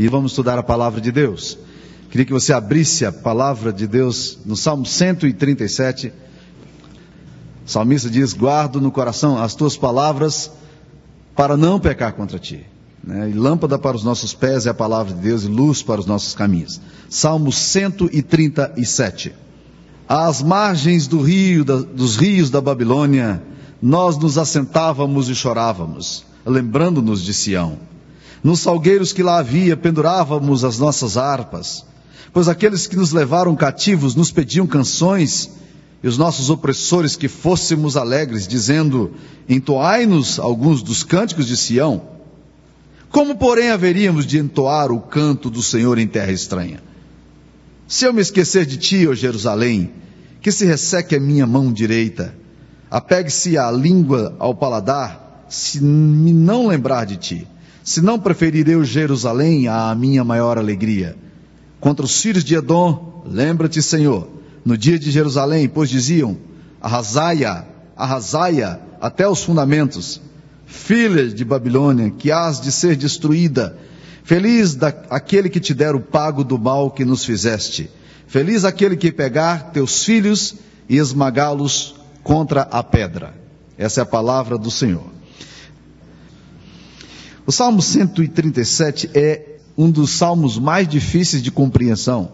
e vamos estudar a palavra de Deus. Queria que você abrisse a palavra de Deus no Salmo 137. O salmista diz: Guardo no coração as tuas palavras para não pecar contra ti. Né? E lâmpada para os nossos pés é a palavra de Deus e luz para os nossos caminhos. Salmo 137. Às margens do rio, da, dos rios da Babilônia, nós nos assentávamos e chorávamos, lembrando-nos de Sião. Nos salgueiros que lá havia, pendurávamos as nossas harpas, pois aqueles que nos levaram cativos nos pediam canções, e os nossos opressores que fôssemos alegres, dizendo: Entoai-nos alguns dos cânticos de Sião. Como, porém, haveríamos de entoar o canto do Senhor em terra estranha? Se eu me esquecer de ti, ó Jerusalém, que se resseque a minha mão direita, apegue-se a língua ao paladar, se me não lembrar de ti, se não preferir eu Jerusalém à minha maior alegria. Contra os filhos de Edom, lembra-te, Senhor, no dia de Jerusalém, pois diziam, arrasaia, arrasaia até os fundamentos, filha de Babilônia, que hás de ser destruída, Feliz da, aquele que te der o pago do mal que nos fizeste. Feliz aquele que pegar teus filhos e esmagá-los contra a pedra. Essa é a palavra do Senhor. O Salmo 137 é um dos salmos mais difíceis de compreensão.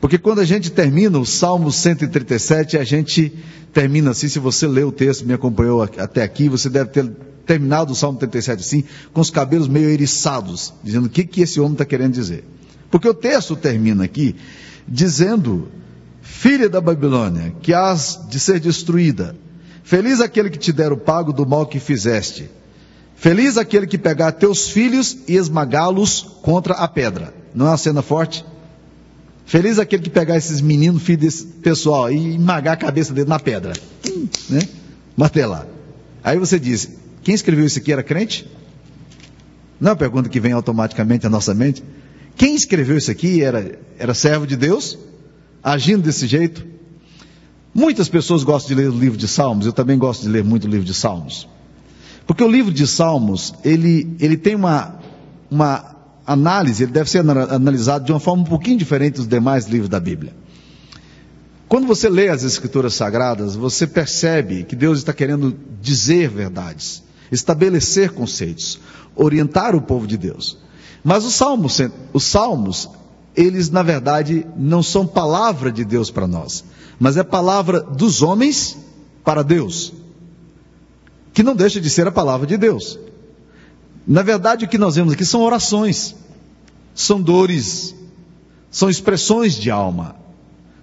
Porque quando a gente termina o Salmo 137, a gente termina assim. Se você lê o texto, me acompanhou até aqui, você deve ter terminado o Salmo 37 assim, com os cabelos meio eriçados, dizendo o que, que esse homem está querendo dizer. Porque o texto termina aqui dizendo: Filha da Babilônia, que has de ser destruída, feliz aquele que te der o pago do mal que fizeste, feliz aquele que pegar teus filhos e esmagá-los contra a pedra. Não é uma cena forte? Feliz aquele que pegar esses meninos, filhos desse pessoal, e esmagar a cabeça dele na pedra. Né? Martelar. Aí você diz, quem escreveu isso aqui era crente? Não é uma pergunta que vem automaticamente à nossa mente. Quem escreveu isso aqui era, era servo de Deus, agindo desse jeito? Muitas pessoas gostam de ler o livro de Salmos, eu também gosto de ler muito o livro de Salmos. Porque o livro de Salmos, ele, ele tem uma, uma análise, ele deve ser analisado de uma forma um pouquinho diferente dos demais livros da Bíblia. Quando você lê as Escrituras Sagradas, você percebe que Deus está querendo dizer verdades estabelecer conceitos, orientar o povo de Deus. Mas os salmos, os salmos, eles na verdade não são palavra de Deus para nós, mas é palavra dos homens para Deus, que não deixa de ser a palavra de Deus. Na verdade, o que nós vemos aqui são orações, são dores, são expressões de alma,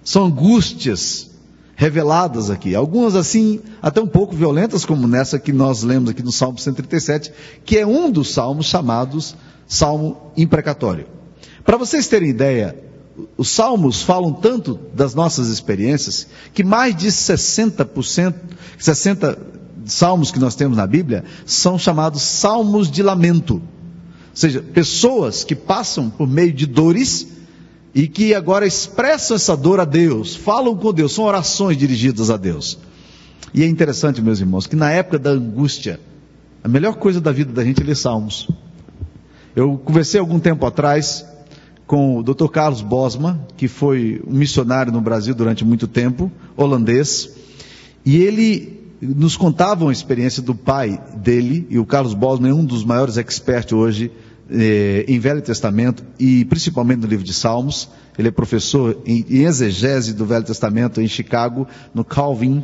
são angústias, reveladas aqui. Algumas assim, até um pouco violentas, como nessa que nós lemos aqui no Salmo 137, que é um dos salmos chamados Salmo imprecatório. Para vocês terem ideia, os salmos falam tanto das nossas experiências que mais de 60%, 60 salmos que nós temos na Bíblia são chamados salmos de lamento. Ou seja, pessoas que passam por meio de dores e que agora expressam essa dor a Deus, falam com Deus, são orações dirigidas a Deus. E é interessante, meus irmãos, que na época da angústia, a melhor coisa da vida da gente é ler salmos. Eu conversei algum tempo atrás com o Dr. Carlos Bosma, que foi um missionário no Brasil durante muito tempo, holandês, e ele nos contava uma experiência do pai dele, e o Carlos Bosma é um dos maiores experts hoje eh, em Velho Testamento e principalmente no livro de Salmos. Ele é professor em, em exegese do Velho Testamento em Chicago, no Calvin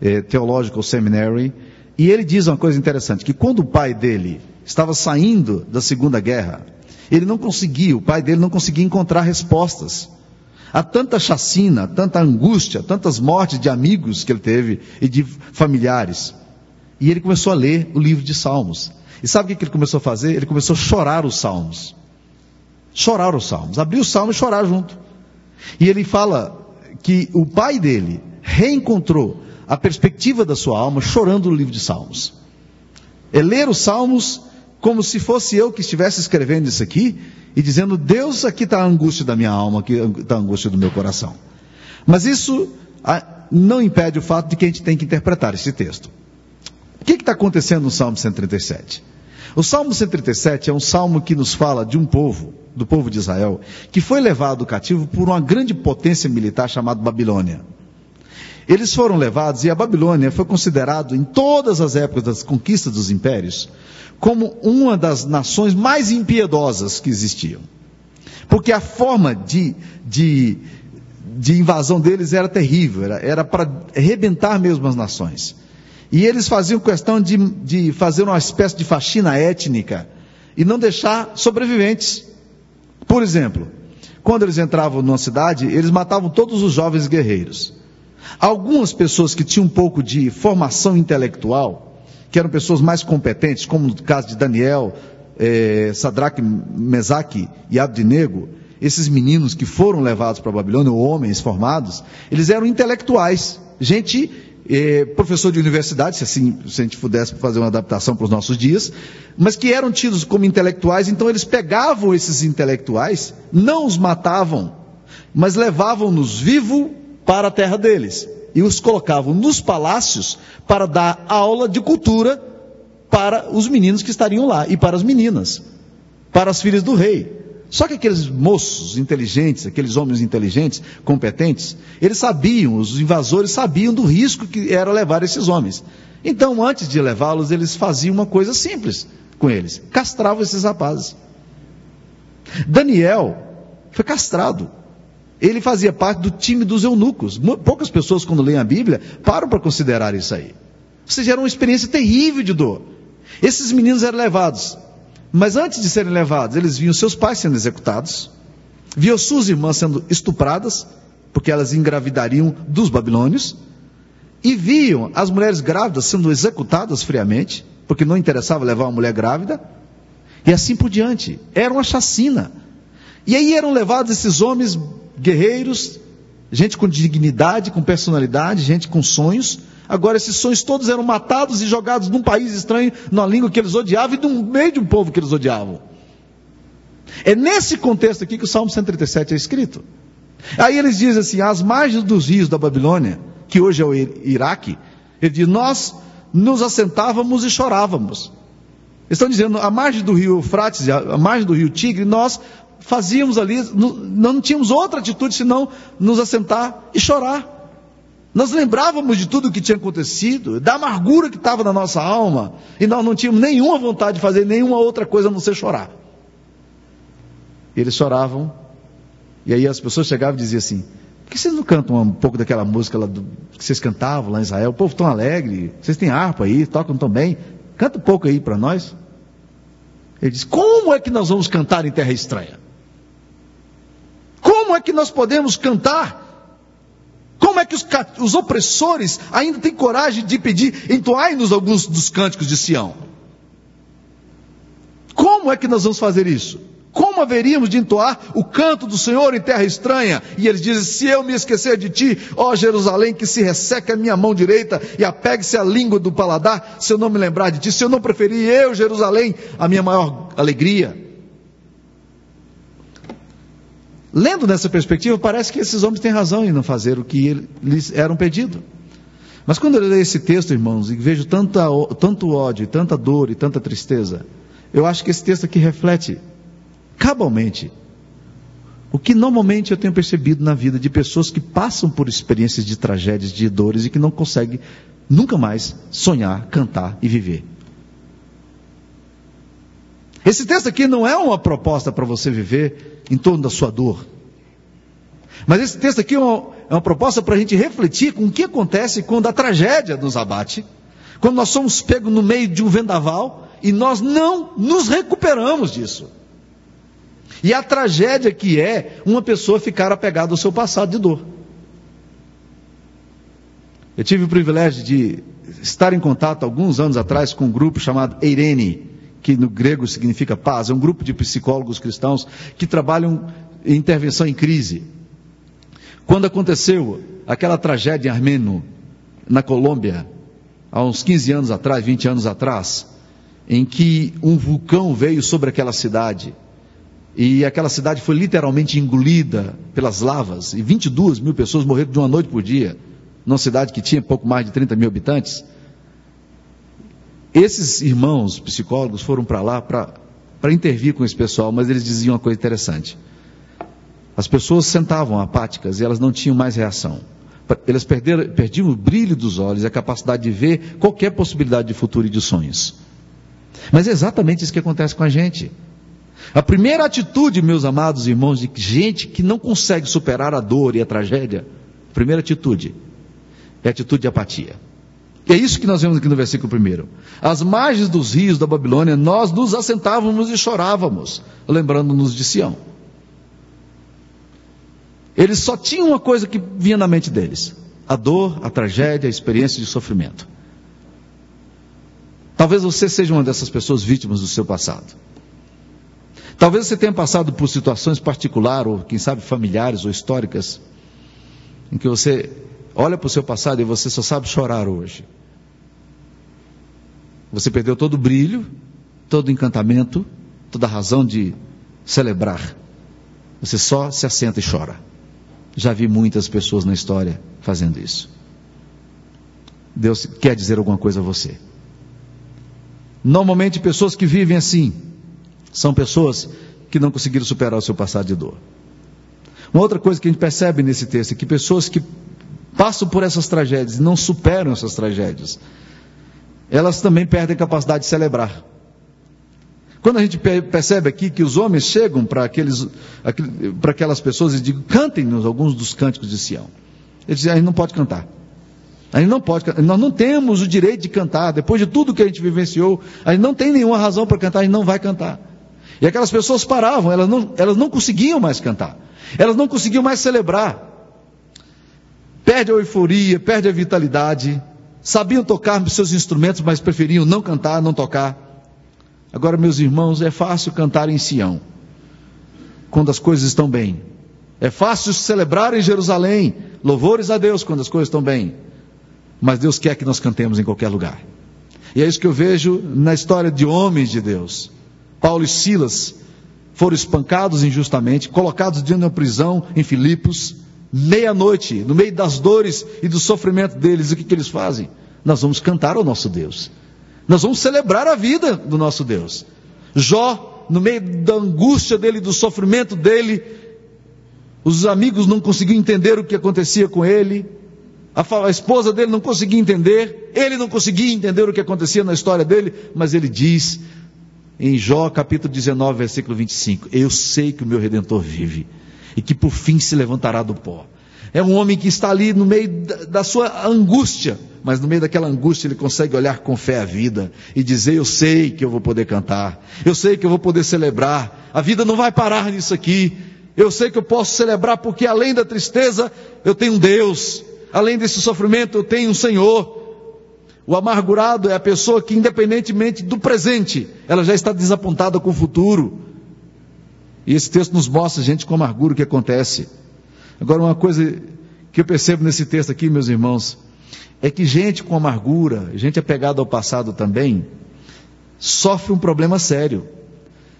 eh, Theological Seminary. E ele diz uma coisa interessante, que quando o pai dele estava saindo da Segunda Guerra, ele não conseguia, o pai dele não conseguia encontrar respostas. Há tanta chacina, tanta angústia, tantas mortes de amigos que ele teve e de familiares. E ele começou a ler o livro de Salmos. E sabe o que ele começou a fazer? Ele começou a chorar os salmos. Chorar os salmos. Abrir o salmo e chorar junto. E ele fala que o pai dele reencontrou a perspectiva da sua alma chorando o livro de salmos. É ler os salmos como se fosse eu que estivesse escrevendo isso aqui e dizendo: Deus, aqui está a angústia da minha alma, aqui está a angústia do meu coração. Mas isso ah, não impede o fato de que a gente tem que interpretar esse texto. O que está acontecendo no Salmo 137? O Salmo 137 é um salmo que nos fala de um povo do povo de Israel, que foi levado cativo por uma grande potência militar chamada Babilônia. Eles foram levados e a Babilônia foi considerado em todas as épocas das conquistas dos impérios como uma das nações mais impiedosas que existiam. Porque a forma de, de, de invasão deles era terrível, era, para arrebentar mesmo as nações. E eles faziam questão de, de fazer uma espécie de faxina étnica e não deixar sobreviventes. Por exemplo, quando eles entravam numa cidade, eles matavam todos os jovens guerreiros. Algumas pessoas que tinham um pouco de formação intelectual, que eram pessoas mais competentes, como no caso de Daniel, eh, Sadraque, Mesaque e Abdinego, esses meninos que foram levados para a Babilônia, ou homens formados, eles eram intelectuais, gente, eh, professor de universidade, se assim, se a gente pudesse fazer uma adaptação para os nossos dias, mas que eram tidos como intelectuais, então eles pegavam esses intelectuais, não os matavam, mas levavam-nos vivo para a terra deles e os colocavam nos palácios para dar aula de cultura para os meninos que estariam lá e para as meninas, para as filhas do rei. Só que aqueles moços inteligentes, aqueles homens inteligentes, competentes, eles sabiam, os invasores sabiam do risco que era levar esses homens. Então, antes de levá-los, eles faziam uma coisa simples com eles: castravam esses rapazes. Daniel foi castrado. Ele fazia parte do time dos eunucos. Poucas pessoas, quando leem a Bíblia, param para considerar isso aí. Ou seja, era uma experiência terrível de dor. Esses meninos eram levados. Mas antes de serem levados, eles viam seus pais sendo executados, viam suas irmãs sendo estupradas, porque elas engravidariam dos babilônios, e viam as mulheres grávidas sendo executadas friamente, porque não interessava levar uma mulher grávida, e assim por diante. Era uma chacina. E aí eram levados esses homens guerreiros, gente com dignidade, com personalidade, gente com sonhos. Agora, esses sonhos todos eram matados e jogados num país estranho, numa língua que eles odiavam e no meio de um povo que eles odiavam. É nesse contexto aqui que o Salmo 137 é escrito. Aí eles dizem assim: às margens dos rios da Babilônia, que hoje é o Iraque, ele diz: nós nos assentávamos e chorávamos. Estão dizendo, à margem do rio Eufrates, à margem do rio Tigre, nós fazíamos ali, não tínhamos outra atitude senão nos assentar e chorar. Nós lembrávamos de tudo o que tinha acontecido, da amargura que estava na nossa alma, e nós não tínhamos nenhuma vontade de fazer nenhuma outra coisa a não ser chorar. Eles choravam, e aí as pessoas chegavam e diziam assim: por que vocês não cantam um pouco daquela música lá do, que vocês cantavam lá em Israel? O povo tão alegre, vocês têm harpa aí, tocam tão bem, canta um pouco aí para nós. Ele diz: como é que nós vamos cantar em terra estranha? Como é que nós podemos cantar? Como é que os, os opressores ainda têm coragem de pedir, entoai-nos alguns dos cânticos de Sião? Como é que nós vamos fazer isso? Como haveríamos de entoar o canto do Senhor em terra estranha? E eles dizem: Se eu me esquecer de ti, ó Jerusalém, que se resseca a minha mão direita e apegue-se a língua do paladar, se eu não me lembrar de ti, se eu não preferir eu, Jerusalém, a minha maior alegria. Lendo nessa perspectiva, parece que esses homens têm razão em não fazer o que lhes eram pedido. Mas quando eu leio esse texto, irmãos, e vejo tanta, tanto ódio, tanta dor e tanta tristeza, eu acho que esse texto aqui reflete cabalmente o que normalmente eu tenho percebido na vida de pessoas que passam por experiências de tragédias, de dores e que não conseguem nunca mais sonhar, cantar e viver. Esse texto aqui não é uma proposta para você viver em torno da sua dor. Mas esse texto aqui é uma, é uma proposta para a gente refletir com o que acontece quando a tragédia nos abate, quando nós somos pegos no meio de um vendaval e nós não nos recuperamos disso. E a tragédia que é uma pessoa ficar apegada ao seu passado de dor. Eu tive o privilégio de estar em contato alguns anos atrás com um grupo chamado Eirene, que no grego significa paz, é um grupo de psicólogos cristãos que trabalham em intervenção em crise. Quando aconteceu aquela tragédia em Armênio, na Colômbia, há uns 15 anos atrás, 20 anos atrás, em que um vulcão veio sobre aquela cidade, e aquela cidade foi literalmente engolida pelas lavas, e 22 mil pessoas morreram de uma noite por dia, numa cidade que tinha pouco mais de 30 mil habitantes. Esses irmãos psicólogos foram para lá para intervir com esse pessoal, mas eles diziam uma coisa interessante. As pessoas sentavam apáticas e elas não tinham mais reação. Elas perderam, perdiam o brilho dos olhos e a capacidade de ver qualquer possibilidade de futuro e de sonhos. Mas é exatamente isso que acontece com a gente. A primeira atitude, meus amados irmãos, de gente que não consegue superar a dor e a tragédia, a primeira atitude é a atitude de apatia. E é isso que nós vemos aqui no versículo primeiro. Às margens dos rios da Babilônia, nós nos assentávamos e chorávamos, lembrando-nos de Sião. Eles só tinham uma coisa que vinha na mente deles: a dor, a tragédia, a experiência de sofrimento. Talvez você seja uma dessas pessoas vítimas do seu passado. Talvez você tenha passado por situações particulares, ou quem sabe familiares ou históricas, em que você olha para o seu passado e você só sabe chorar hoje. Você perdeu todo o brilho, todo o encantamento, toda a razão de celebrar. Você só se assenta e chora. Já vi muitas pessoas na história fazendo isso. Deus quer dizer alguma coisa a você. Normalmente, pessoas que vivem assim são pessoas que não conseguiram superar o seu passado de dor. Uma outra coisa que a gente percebe nesse texto é que pessoas que passam por essas tragédias não superam essas tragédias, elas também perdem a capacidade de celebrar. Quando a gente percebe aqui que os homens chegam para aquelas pessoas e dizem, cantem-nos alguns dos cânticos de Sião. Eles dizem, a gente não pode cantar. A gente não pode. Nós não temos o direito de cantar. Depois de tudo que a gente vivenciou, a gente não tem nenhuma razão para cantar, a gente não vai cantar. E aquelas pessoas paravam, elas não, elas não conseguiam mais cantar. Elas não conseguiam mais celebrar. Perde a euforia, perde a vitalidade. Sabiam tocar seus instrumentos, mas preferiam não cantar, não tocar. Agora, meus irmãos, é fácil cantar em Sião, quando as coisas estão bem. É fácil celebrar em Jerusalém, louvores a Deus quando as coisas estão bem. Mas Deus quer que nós cantemos em qualquer lugar. E é isso que eu vejo na história de homens de Deus. Paulo e Silas foram espancados injustamente, colocados dentro de uma prisão em Filipos, meia-noite, no meio das dores e do sofrimento deles. O que, que eles fazem? Nós vamos cantar ao nosso Deus. Nós vamos celebrar a vida do nosso Deus. Jó, no meio da angústia dele, do sofrimento dele, os amigos não conseguiam entender o que acontecia com ele, a, esposa dele não conseguia entender, ele não conseguia entender o que acontecia na história dele, mas ele diz em Jó capítulo 19, versículo 25: Eu sei que o meu redentor vive e que por fim se levantará do pó. É um homem que está ali no meio da, sua angústia, mas no meio daquela angústia ele consegue olhar com fé a vida e dizer: Eu sei que eu vou poder cantar, eu sei que eu vou poder celebrar, a vida não vai parar nisso aqui, eu sei que eu posso celebrar porque além da tristeza eu tenho um Deus, além desse sofrimento eu tenho um Senhor. O amargurado é a pessoa que, independentemente do presente, ela já está desapontada com o futuro. E esse texto nos mostra, gente, com amargura o que acontece. Agora, uma coisa que eu percebo nesse texto aqui, meus irmãos, é que gente com amargura, gente apegada ao passado também, sofre um problema sério.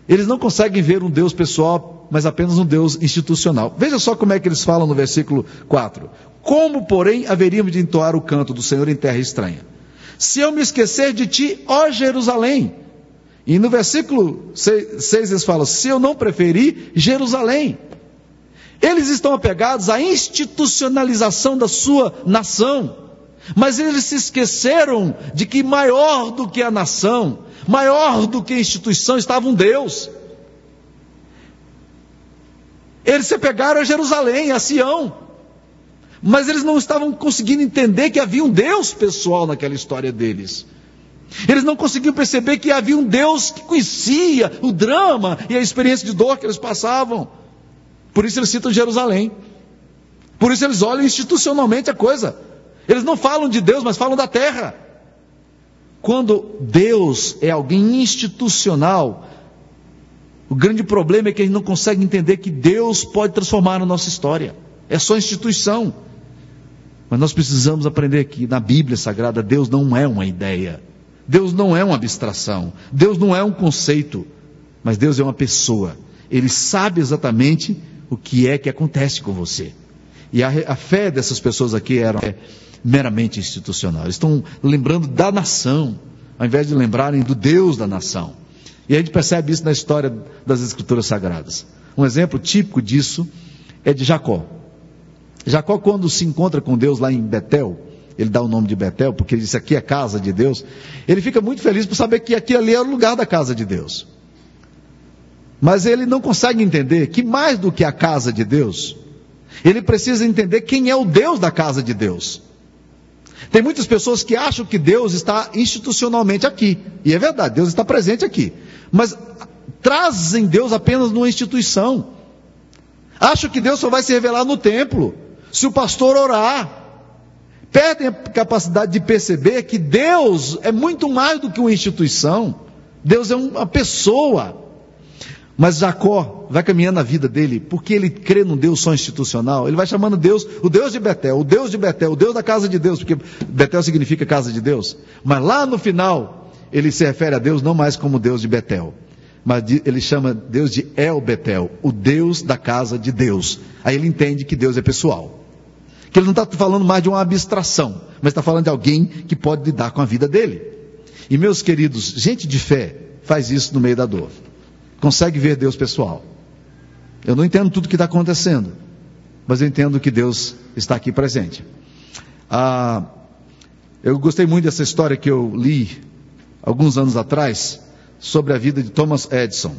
Eles não conseguem ver um Deus pessoal, mas apenas um Deus institucional. Veja só como é que eles falam no versículo 4. Como, porém, haveríamos de entoar o canto do Senhor em terra estranha? Se eu me esquecer de ti, ó Jerusalém. E no versículo 6, eles falam: se eu não preferir Jerusalém. Eles estão apegados à institucionalização da sua nação. Mas eles se esqueceram de que maior do que a nação, maior do que a instituição, estava um Deus. Eles se pegaram a Jerusalém, a Sião. Mas eles não estavam conseguindo entender que havia um Deus pessoal naquela história deles. Eles não conseguiam perceber que havia um Deus que conhecia o drama e a experiência de dor que eles passavam. Por isso eles citam Jerusalém. Por isso eles olham institucionalmente a coisa. Eles não falam de Deus, mas falam da terra. Quando Deus é alguém institucional, o grande problema é que a gente não consegue entender que Deus pode transformar a nossa história. É só instituição. Mas nós precisamos aprender que na Bíblia Sagrada Deus não é uma ideia. Deus não é uma abstração. Deus não é um conceito. Mas Deus é uma pessoa. Ele sabe exatamente o que é que acontece com você. E a, a fé dessas pessoas aqui era meramente institucional. Eles estão lembrando da nação, ao invés de lembrarem do Deus da nação. E a gente percebe isso na história das Escrituras Sagradas. Um exemplo típico disso é de Jacó. Jacó, quando se encontra com Deus lá em Betel, ele dá o nome de Betel, porque ele disse aqui é casa de Deus, ele fica muito feliz por saber que aqui ali é o lugar da casa de Deus. Mas ele não consegue entender que mais do que a casa de Deus, ele precisa entender quem é o Deus da casa de Deus. Tem muitas pessoas que acham que Deus está institucionalmente aqui. E é verdade, Deus está presente aqui. Mas trazem Deus apenas numa instituição. Acham que Deus só vai se revelar no templo, se o pastor orar. Perdem a capacidade de perceber que Deus é muito mais do que uma instituição. Deus é uma pessoa. Mas Jacó vai caminhando na vida dele, porque ele crê num Deus só institucional, ele vai chamando Deus, o Deus de Betel, o Deus de Betel, o Deus da casa de Deus, porque Betel significa casa de Deus. Mas lá no final, ele se refere a Deus não mais como Deus de Betel, mas ele chama Deus de El Betel, o Deus da casa de Deus. Aí ele entende que Deus é pessoal. Que ele não está falando mais de uma abstração, mas está falando de alguém que pode lidar com a vida dele. E meus queridos, gente de fé faz isso no meio da dor consegue ver Deus pessoal. Eu não entendo tudo o que está acontecendo, mas eu entendo que Deus está aqui presente. Ah, eu gostei muito dessa história que eu li alguns anos atrás sobre a vida de Thomas Edison.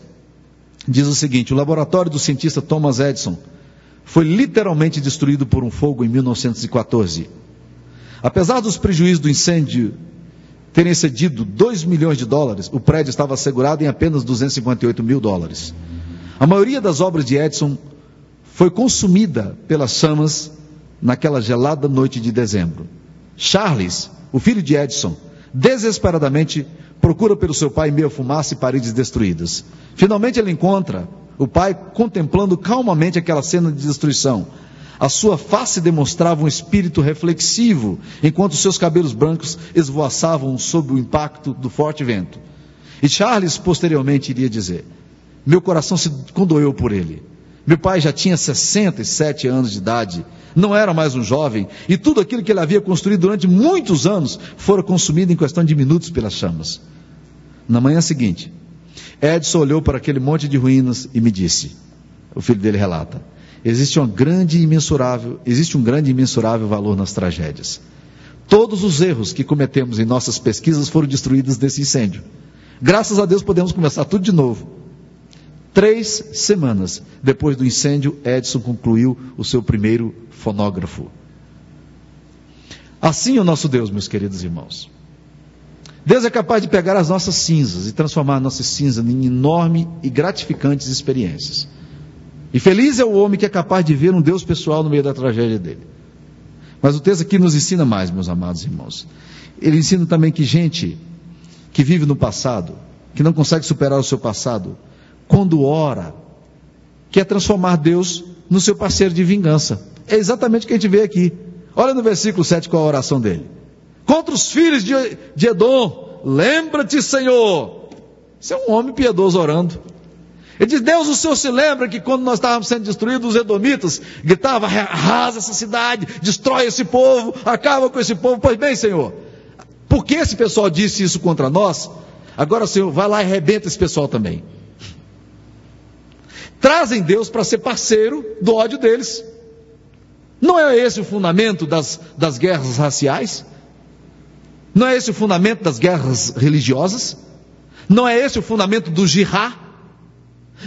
Diz o seguinte: o laboratório do cientista Thomas Edison foi literalmente destruído por um fogo em 1914. Apesar dos prejuízos do incêndio terem excedido 2 milhões de dólares, o prédio estava assegurado em apenas 258 mil dólares. A maioria das obras de Edison foi consumida pelas chamas naquela gelada noite de dezembro. Charles, o filho de Edison, desesperadamente procura pelo seu pai em meio a fumaça e paredes destruídas. Finalmente ele encontra o pai contemplando calmamente aquela cena de destruição. A sua face demonstrava um espírito reflexivo, enquanto seus cabelos brancos esvoaçavam sob o impacto do forte vento. E Charles posteriormente iria dizer: Meu coração se condoeu por ele. Meu pai já tinha 67 anos de idade, não era mais um jovem, e tudo aquilo que ele havia construído durante muitos anos fora consumido em questão de minutos pelas chamas. Na manhã seguinte, Edson olhou para aquele monte de ruínas e me disse: O filho dele relata existe, grande imensurável, existe um grande e imensurável valor nas tragédias. Todos os erros que cometemos em nossas pesquisas foram destruídos nesse incêndio. Graças a Deus podemos começar tudo de novo. Três semanas depois do incêndio, Edison concluiu o seu primeiro fonógrafo. Assim é o nosso Deus, meus queridos irmãos. Deus é capaz de pegar as nossas cinzas e transformar a nossa cinza em enormes e gratificantes experiências. E feliz é o homem que é capaz de ver um Deus pessoal no meio da tragédia dele. Mas o texto aqui nos ensina mais, meus amados irmãos. Ele ensina também que gente que vive no passado, que não consegue superar o seu passado, quando ora, quer transformar Deus no seu parceiro de vingança. É exatamente o que a gente vê aqui. Olha no versículo 7 qual a oração dele. Contra os filhos de, de Edom, lembra-te, Senhor. Isso é um homem piedoso orando. Ele diz: Deus, o Senhor se lembra que quando nós estávamos sendo destruídos, os edomitas gritavam: arrasa essa cidade, destrói esse povo, acaba com esse povo. Pois bem, Senhor, por que esse pessoal disse isso contra nós? Agora, Senhor, vai lá e arrebenta esse pessoal também. Trazem Deus para ser parceiro do ódio deles. Não é esse o fundamento das, das guerras raciais? Não é esse o fundamento das guerras religiosas? Não é esse o fundamento do jihad?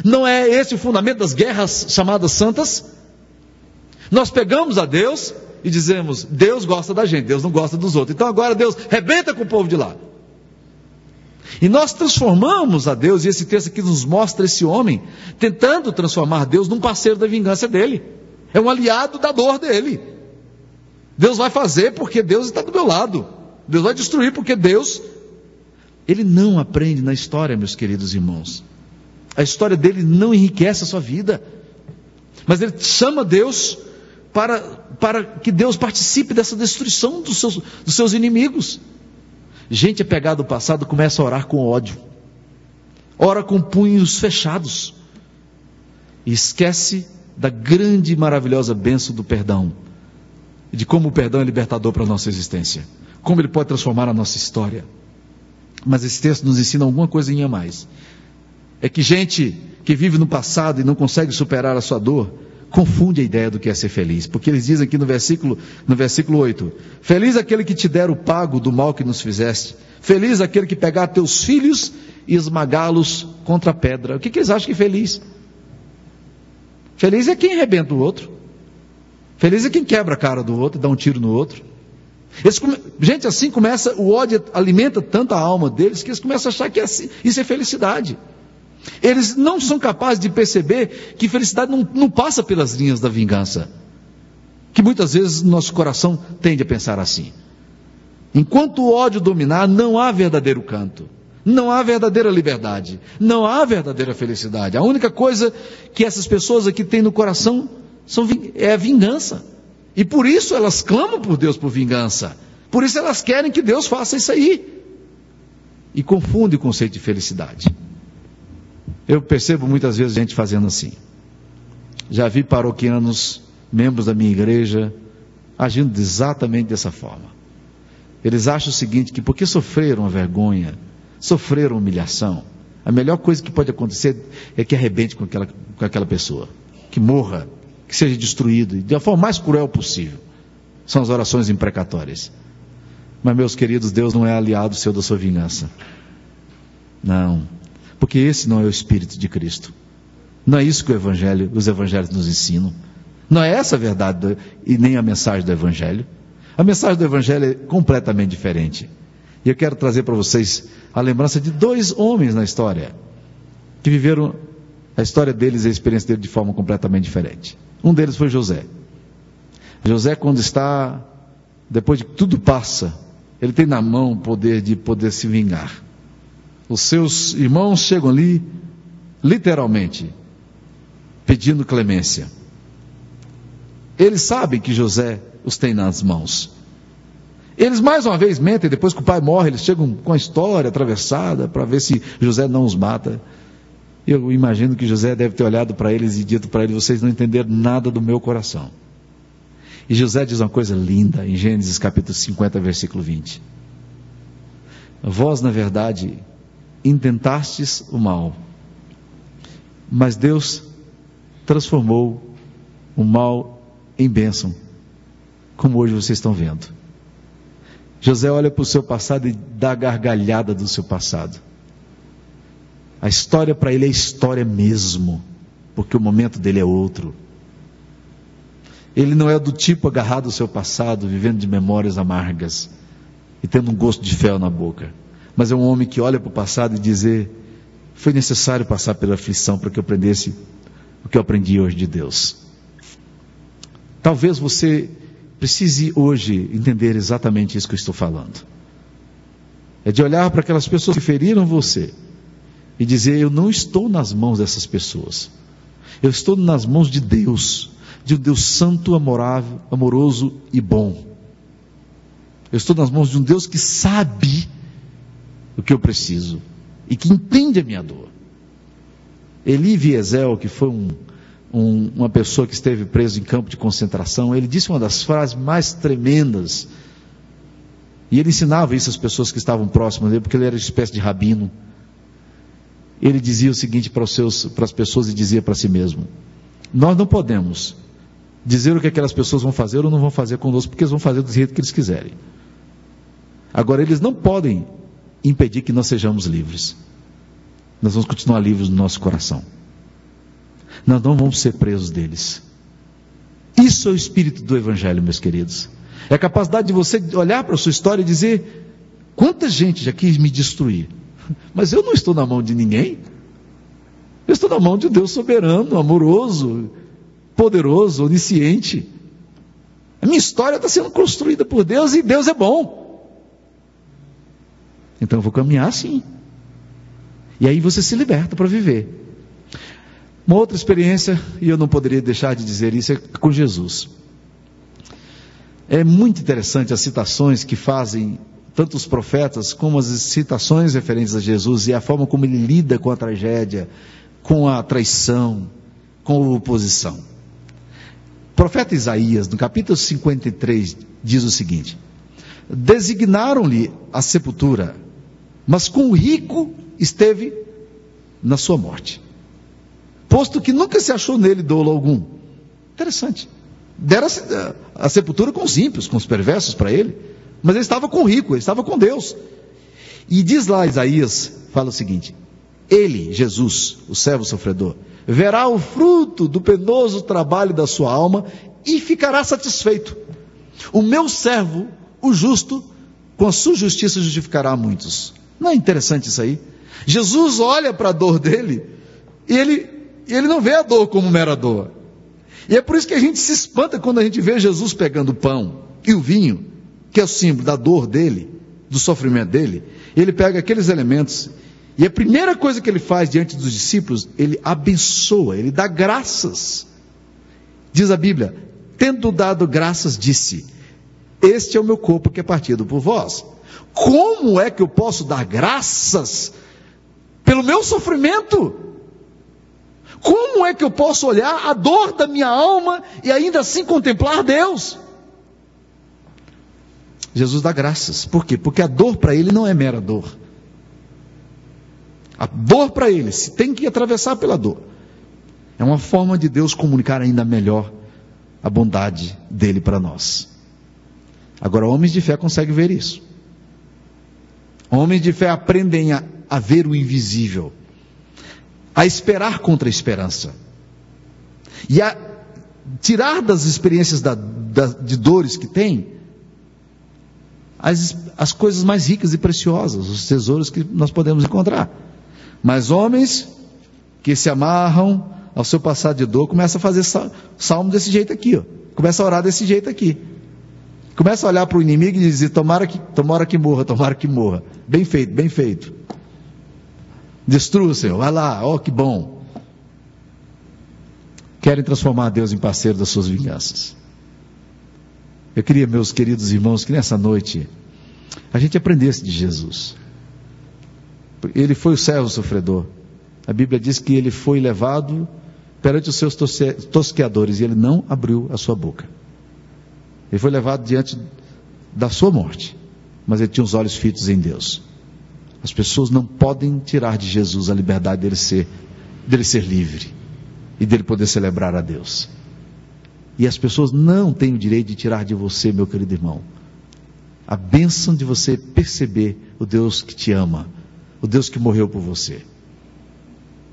Não é esse o fundamento das guerras chamadas santas? Nós pegamos a Deus e dizemos: Deus gosta da gente, Deus não gosta dos outros. Então agora Deus rebenta com o povo de lá. E nós transformamos a Deus, e esse texto aqui nos mostra esse homem tentando transformar Deus num parceiro da vingança dele. É um aliado da dor dele. Deus vai fazer porque Deus está do meu lado. Deus vai destruir porque Deus. Ele não aprende na história, meus queridos irmãos. A história dele não enriquece a sua vida. Mas ele chama Deus para, para que Deus participe dessa destruição dos seus, dos seus inimigos. Gente apegada ao passado começa a orar com ódio. Ora com punhos fechados. E esquece da grande e maravilhosa bênção do perdão. E de como o perdão é libertador para a nossa existência. Como ele pode transformar a nossa história. Mas esse texto nos ensina alguma coisinha a mais é que gente que vive no passado e não consegue superar a sua dor, confunde a ideia do que é ser feliz, porque eles dizem aqui no versículo, no versículo 8: Feliz aquele que te der o pago do mal que nos fizeste, feliz aquele que pegar teus filhos e esmagá-los contra a pedra. O que, que eles acham que é feliz? Feliz é quem arrebenta o outro, feliz é quem quebra a cara do outro, dá um tiro no outro. Eles, gente, assim começa, o ódio alimenta tanto a alma deles que eles começam a achar que é assim, isso é felicidade. Eles não são capazes de perceber que felicidade não, não passa pelas linhas da vingança. Que muitas vezes nosso coração tende a pensar assim. Enquanto o ódio dominar, não há verdadeiro canto. Não há verdadeira liberdade. Não há verdadeira felicidade. A única coisa que essas pessoas aqui têm no coração são, é a vingança. E por isso elas clamam por Deus por vingança. Por isso elas querem que Deus faça isso aí. E confunde o conceito de felicidade. Eu percebo muitas vezes gente fazendo assim. Já vi paroquianos, membros da minha igreja, agindo exatamente dessa forma. Eles acham o seguinte, que porque sofreram a vergonha, sofreram humilhação, a melhor coisa que pode acontecer é que arrebente com aquela, com aquela pessoa, que morra, que seja destruído, de forma mais cruel possível. São as orações imprecatórias. Mas, meus queridos, Deus não é aliado seu da sua vingança. Não. Porque esse não é o Espírito de Cristo. Não é isso que o Evangelho, os Evangelhos nos ensinam. Não é essa a verdade e nem a mensagem do Evangelho. A mensagem do Evangelho é completamente diferente. E eu quero trazer para vocês a lembrança de dois homens na história que viveram a história deles e a experiência deles de forma completamente diferente. Um deles foi José. José, quando está, depois de que tudo passa, ele tem na mão o poder de poder se vingar. Os seus irmãos chegam ali, literalmente, pedindo clemência. Eles sabem que José os tem nas mãos. Eles mais uma vez mentem, depois que o pai morre, eles chegam com a história atravessada para ver se José não os mata. Eu imagino que José deve ter olhado para eles e dito para eles: vocês não entenderam nada do meu coração. E José diz uma coisa linda em Gênesis capítulo 50, versículo 20. Vós, na verdade, intentastes o mal, mas Deus transformou o mal em bênção, como hoje vocês estão vendo. José olha para o seu passado e dá gargalhada do seu passado. A história para ele é história mesmo, porque o momento dele é outro. Ele não é do tipo agarrado ao seu passado, vivendo de memórias amargas e tendo um gosto de fel na boca mas é um homem que olha para o passado e dizer: foi necessário passar pela aflição para que eu aprendesse o que eu aprendi hoje de Deus. Talvez você precise hoje entender exatamente isso que eu estou falando. É de olhar para aquelas pessoas que feriram você e dizer: Eu não estou nas mãos dessas pessoas. Eu estou nas mãos de Deus, de um Deus santo, amorável, amoroso e bom. Eu estou nas mãos de um Deus que sabe o que eu preciso e que entende a minha dor. Eli Wiesel, que foi um, um, uma pessoa que esteve preso em campo de concentração, ele disse uma das frases mais tremendas. E ele ensinava isso às pessoas que estavam próximas dele, porque ele era uma espécie de rabino. Ele dizia o seguinte para, seus, para as pessoas e dizia para si mesmo: Nós não podemos dizer o que aquelas pessoas vão fazer ou não vão fazer conosco, porque eles vão fazer do jeito que eles quiserem. Agora, eles não podem impedir que nós sejamos livres. Nós vamos continuar livres no nosso coração. Nós não vamos ser presos deles. Isso é o espírito do Evangelho, meus queridos. É a capacidade de você olhar para a sua história e dizer: quanta gente já quis me destruir, mas eu não estou na mão de ninguém. Eu estou na mão de Deus soberano, amoroso, poderoso, onisciente. A minha história está sendo construída por Deus e Deus é bom. Então eu vou caminhar assim. E aí você se liberta para viver. Uma outra experiência, e eu não poderia deixar de dizer isso, é com Jesus. É muito interessante as citações que fazem tanto os profetas como as citações referentes a Jesus e a forma como ele lida com a tragédia, com a traição, com a oposição. O profeta Isaías, no capítulo 53, diz o seguinte: Designaram-lhe a sepultura mas com o rico esteve na sua morte. Posto que nunca se achou nele dolo algum. Interessante. Deram a, a sepultura com os ímpios, com os perversos para ele. Mas ele estava com o rico, ele estava com Deus. E diz lá Isaías, fala o seguinte: Ele, Jesus, o servo sofredor, verá o fruto do penoso trabalho da sua alma e ficará satisfeito. O meu servo, o justo, com a sua justiça justificará muitos. Não é interessante isso aí? Jesus olha para a dor dele e ele, ele não vê a dor como mera dor. E é por isso que a gente se espanta quando a gente vê Jesus pegando o pão e o vinho, que é o símbolo da dor dele, do sofrimento dele. Ele pega aqueles elementos e a primeira coisa que ele faz diante dos discípulos, ele abençoa, ele dá graças. Diz a Bíblia: tendo dado graças, disse: Este é o meu corpo que é partido por vós. Como é que eu posso dar graças pelo meu sofrimento? Como é que eu posso olhar a dor da minha alma e ainda assim contemplar Deus? Jesus dá graças. Por quê? Porque a dor para ele não é mera dor. A dor para ele, se tem que atravessar pela dor, é uma forma de Deus comunicar ainda melhor a bondade dele para nós. Agora, homens de fé conseguem ver isso. Homens de fé aprendem a, a ver o invisível, a esperar contra a esperança e a tirar das experiências da, da, de dores que tem as, as coisas mais ricas e preciosas, os tesouros que nós podemos encontrar. Mas homens que se amarram ao seu passado de dor começam a fazer salmo desse jeito aqui, ó. começa a orar desse jeito aqui. Começa a olhar para o inimigo e dizer: tomara que, tomara que morra, tomara que morra. Bem feito, bem feito. Destrua, Senhor, vai lá, ó oh, que bom. Querem transformar Deus em parceiro das suas vinganças. Eu queria, meus queridos irmãos, que nessa noite a gente aprendesse de Jesus. Ele foi o servo sofredor. A Bíblia diz que ele foi levado perante os seus tosqueadores e ele não abriu a sua boca. Ele foi levado diante da sua morte, mas ele tinha os olhos fitos em Deus. As pessoas não podem tirar de Jesus a liberdade dele ser, dele ser livre e dele poder celebrar a Deus. E as pessoas não têm o direito de tirar de você, meu querido irmão, a bênção de você perceber o Deus que te ama, o Deus que morreu por você.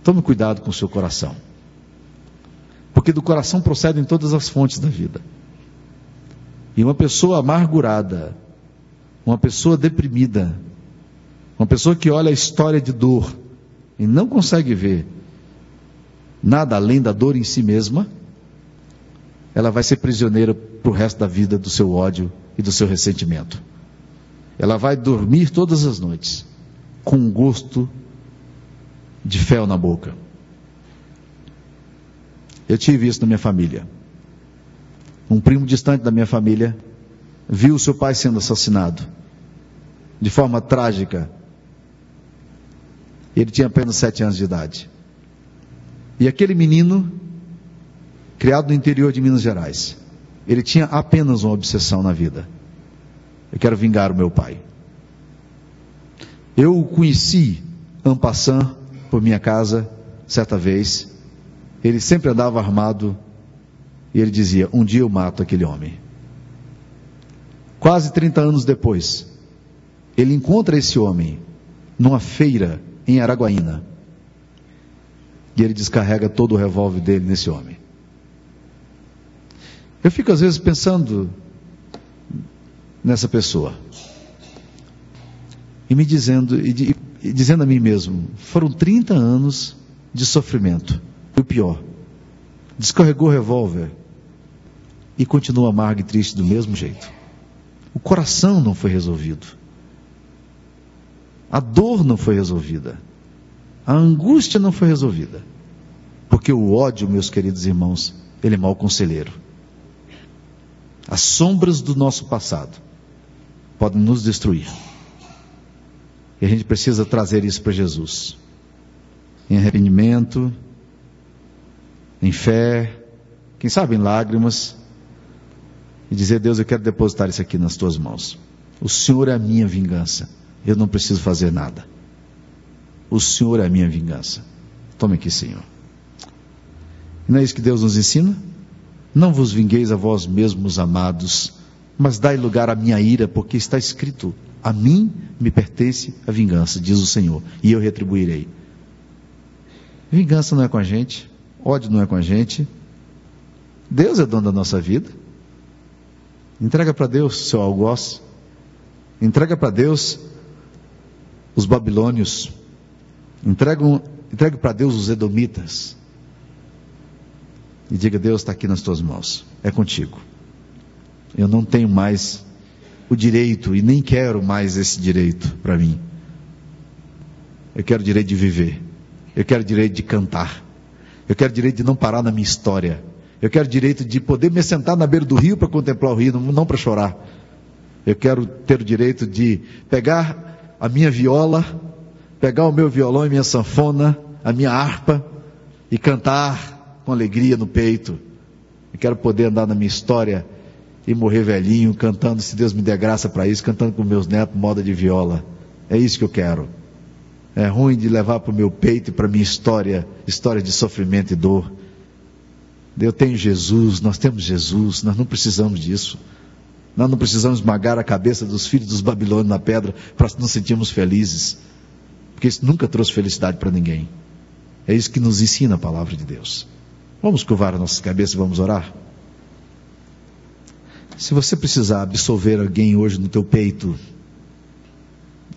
Tome cuidado com o seu coração. Porque do coração procedem todas as fontes da vida. E uma pessoa amargurada, uma pessoa deprimida, uma pessoa que olha a história de dor e não consegue ver nada além da dor em si mesma, ela vai ser prisioneira para o resto da vida do seu ódio e do seu ressentimento. Ela vai dormir todas as noites com um gosto de fel na boca. Eu tive isso na minha família. Um primo distante da minha família viu seu pai sendo assassinado de forma trágica. Ele tinha apenas sete anos de idade. E aquele menino criado no interior de Minas Gerais. Ele tinha apenas uma obsessão na vida. Eu quero vingar o meu pai. Eu o conheci, en passant, por minha casa, certa vez. Ele sempre andava armado e ele dizia: Um dia eu mato aquele homem. Quase 30 anos depois, ele encontra esse homem numa feira em Araguaína. E ele descarrega todo o revólver dele nesse homem. Eu fico às vezes pensando nessa pessoa e me dizendo e, e dizendo a mim mesmo, foram 30 anos de sofrimento. E o pior, descarregou o revólver e continua amargo e triste do mesmo jeito. O coração não foi resolvido. A dor não foi resolvida. A angústia não foi resolvida. Porque o ódio, meus queridos irmãos, ele é mau conselheiro. As sombras do nosso passado podem nos destruir. E a gente precisa trazer isso para Jesus. Em arrependimento, em fé, quem sabe em lágrimas, e dizer: Deus, eu quero depositar isso aqui nas tuas mãos. O Senhor é a minha vingança. Eu não preciso fazer nada. O Senhor é a minha vingança. Tome aqui, Senhor. Não é isso que Deus nos ensina? Não vos vingueis a vós mesmos, amados, mas dai lugar à minha ira, porque está escrito: A mim me pertence a vingança, diz o Senhor, e eu retribuirei. Vingança não é com a gente, ódio não é com a gente. Deus é dono da nossa vida. Entrega para Deus seu algoz. Entrega para Deus os babilônios. Entrega, entrega para Deus os edomitas. E diga: Deus está aqui nas tuas mãos. É contigo. Eu não tenho mais o direito e nem quero mais esse direito para mim. Eu quero o direito de viver. Eu quero o direito de cantar. Eu quero o direito de não parar na minha história. Eu quero o direito de poder me sentar na beira do rio para contemplar o rio, não, para chorar. Eu quero ter o direito de pegar a minha viola, pegar o meu violão e minha sanfona, a minha harpa e cantar com alegria no peito. Eu quero poder andar na minha história e morrer velhinho, cantando, se Deus me der graça para isso, cantando com meus netos moda de viola. É isso que eu quero. É ruim de levar para o meu peito e para a minha história, história de sofrimento e dor. Eu tenho Jesus, nós temos Jesus, nós não precisamos disso. Nós não precisamos esmagar a cabeça dos filhos dos babilônios na pedra para nos sentirmos felizes. Porque isso nunca trouxe felicidade para ninguém. É isso que nos ensina a palavra de Deus. Vamos curvar as nossas cabeças e vamos orar? Se você precisar absolver alguém hoje no teu peito,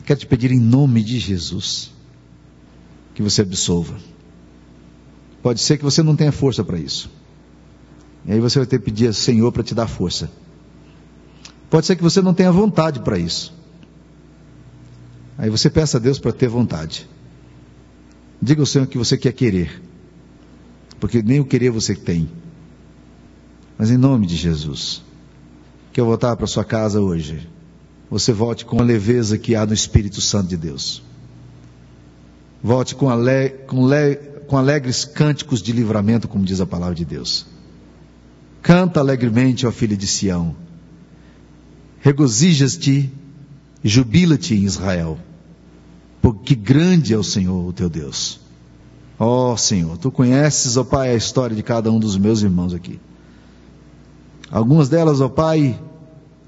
quero te pedir em nome de Jesus que você absolva. Pode ser que você não tenha força para isso. E aí você vai ter que pedir ao Senhor para te dar força. Pode ser que você não tenha vontade para isso. Aí você peça a Deus para ter vontade. Diga ao Senhor que você quer querer. Porque nem o querer você tem. Mas em nome de Jesus que eu voltar para sua casa hoje, você volte com a leveza que há no Espírito Santo de Deus. Volte com, ale, com, le, com alegres cânticos de livramento, como diz a palavra de Deus. Canta alegremente, ó filho de Sião. Regozijas-te, jubila-te em Israel, porque grande é o Senhor, o teu Deus. Ó oh, Senhor, tu conheces, ó oh, Pai, a história de cada um dos meus irmãos aqui. Algumas delas, ó Pai,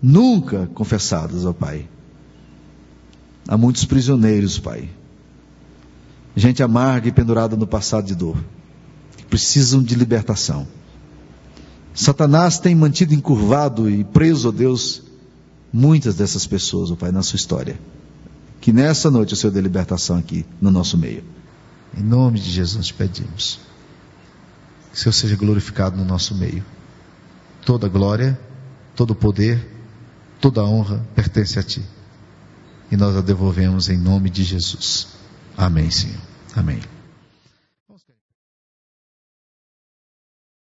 nunca confessadas, ó Pai. Há muitos prisioneiros, Pai. Gente amarga e pendurada no passado de dor. Que precisam de libertação. Satanás tem mantido encurvado e preso, ó Deus, muitas dessas pessoas, ó Pai, na sua história. Que nessa noite o Senhor dê libertação aqui no nosso meio. Em nome de Jesus pedimos. Que o Senhor seja glorificado no nosso meio toda glória, todo poder, toda honra pertence a Ti. E nós a devolvemos em nome de Jesus. Amém, Senhor. Amém.